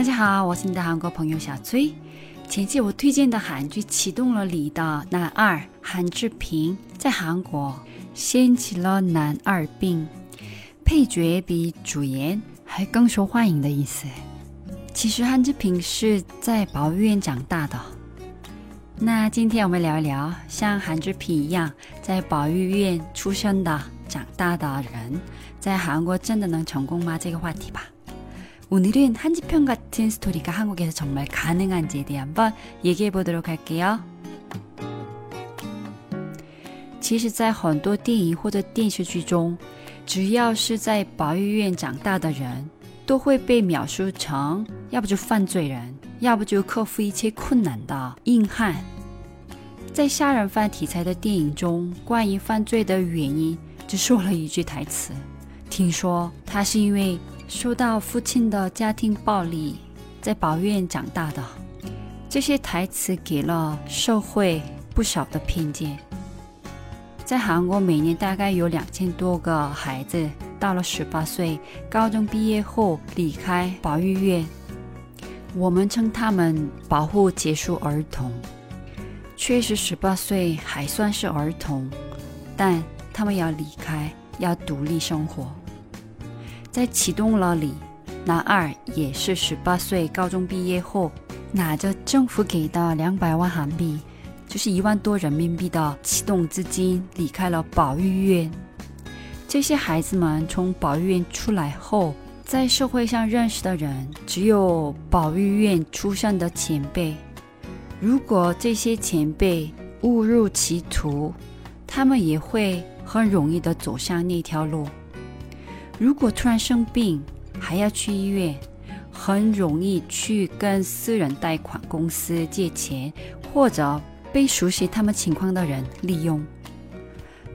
大家好，我是你的韩国朋友小崔。前期我推荐的韩剧《启动了你的男二》，韩志平在韩国掀起了男二病，配角比主演还更受欢迎的意思。其实韩志平是在保育院长大的。那今天我们聊一聊像韩志平一样在保育院出生的、长大的人，在韩国真的能成功吗？这个话题吧。 오늘은 한지평 같은 스토리가 한국에서 정말 가능한지에 대해 한번 얘기해 보도록 할게요. 其实，在很多电影或者电视剧中，只要是在保育院长大的人，都会被描述成要不就克服一切困难的硬汉。在杀人犯题材的电影中，关于犯罪的原因只说了一句台词，听说他是因为 受到父亲的家庭暴力，在保育院长大的。这些台词给了社会不少的偏见。在韩国，每年大概有两千多个孩子到了十八岁，高中毕业后离开保育院，我们称他们“保护结束儿童”。确实，十八岁还算是儿童，但他们要离开，要独立生活。在启动了里，男二也是十八岁，高中毕业后，拿着政府给的两百万韩币，就是一万多人民币的启动资金，离开了保育院。这些孩子们从保育院出来后，在社会上认识的人只有保育院出生的前辈。如果这些前辈误入歧途，他们也会很容易的走向那条路。如果突然生病，还要去医院，很容易去跟私人贷款公司借钱，或者被熟悉他们情况的人利用。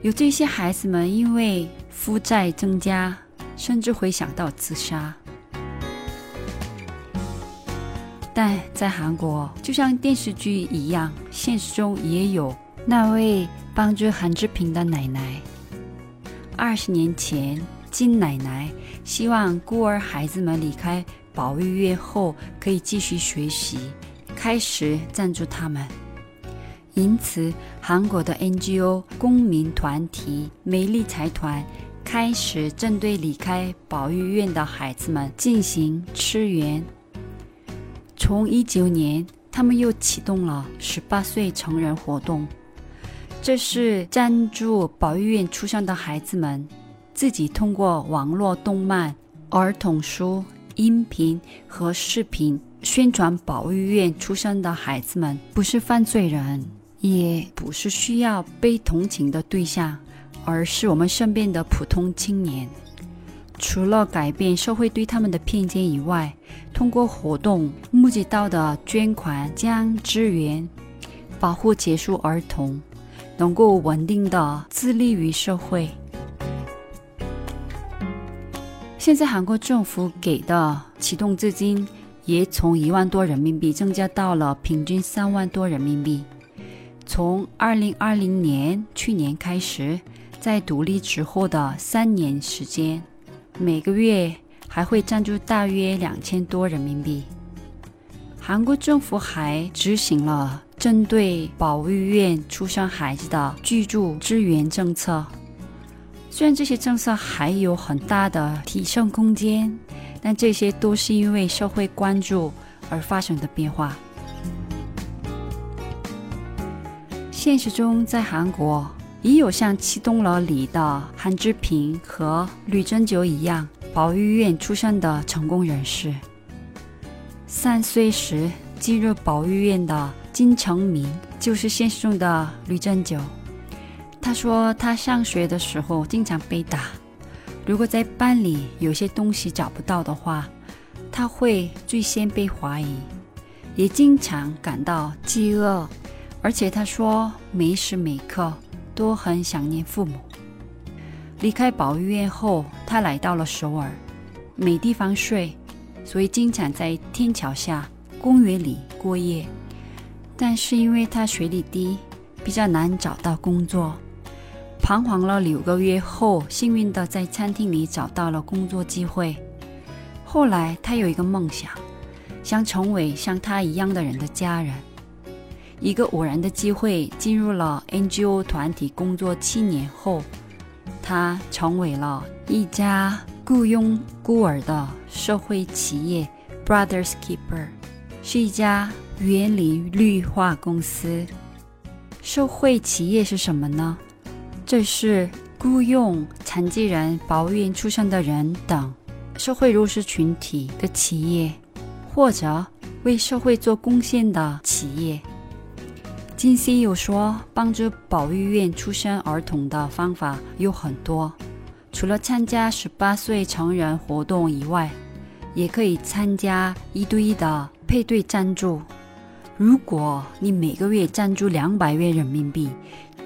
有这些孩子们因为负债增加，甚至会想到自杀。但在韩国，就像电视剧一样，现实中也有那位帮助韩志平的奶奶。二十年前。金奶奶希望孤儿孩子们离开保育院后可以继续学习，开始赞助他们。因此，韩国的 NGO 公民团体美丽财团开始针对离开保育院的孩子们进行支援。从一九年，他们又启动了十八岁成人活动，这是赞助保育院出生的孩子们。自己通过网络动漫、儿童书、音频和视频宣传保育院出生的孩子们不是犯罪人，也不是需要被同情的对象，而是我们身边的普通青年。除了改变社会对他们的偏见以外，通过活动募集到的捐款将支援保护结束儿童，能够稳定的自立于社会。现在韩国政府给的启动资金也从一万多人民币增加到了平均三万多人民币。从二零二零年去年开始，在独立之后的三年时间，每个月还会赞助大约两千多人民币。韩国政府还执行了针对保育院出生孩子的居住支援政策。虽然这些政策还有很大的提升空间，但这些都是因为社会关注而发生的变化。现实中，在韩国也有像启动了里的韩志平和吕珍九一样，保育院出身的成功人士。三岁时进入保育院的金成民，就是现实中的吕珍九。他说，他上学的时候经常被打。如果在班里有些东西找不到的话，他会最先被怀疑，也经常感到饥饿。而且他说，每时每刻都很想念父母。离开保育院后，他来到了首尔，没地方睡，所以经常在天桥下、公园里过夜。但是因为他学历低，比较难找到工作。彷徨了六个月后，幸运的在餐厅里找到了工作机会。后来，他有一个梦想，想成为像他一样的人的家人。一个偶然的机会，进入了 NGO 团体工作七年后，他成为了一家雇佣孤儿的社会企业 Brothers Keeper，是一家园林绿化公司。社会企业是什么呢？这是雇佣残疾人、保育出生的人等社会弱势群体的企业，或者为社会做贡献的企业。金 CEO 说，帮助保育院出生儿童的方法有很多，除了参加十八岁成人活动以外，也可以参加一对一的配对赞助。如果你每个月赞助两百元人民币，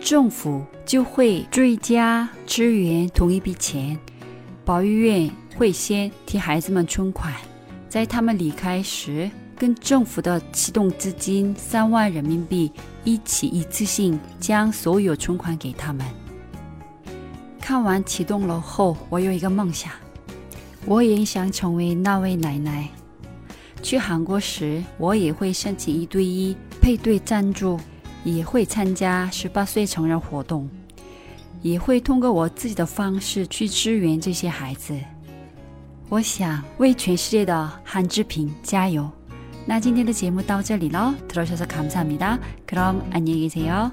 政府就会追加支援同一笔钱。保育院会先替孩子们存款，在他们离开时。跟政府的启动资金三万人民币一起一次性将所有存款给他们。看完启动了后，我有一个梦想，我也想成为那位奶奶。去韩国时，我也会申请一对一配对赞助，也会参加十八岁成人活动，也会通过我自己的方式去支援这些孩子。我想为全世界的韩志平加油。那今天的节目到这里了，들어주셔서감사합니다그럼안녕히계세요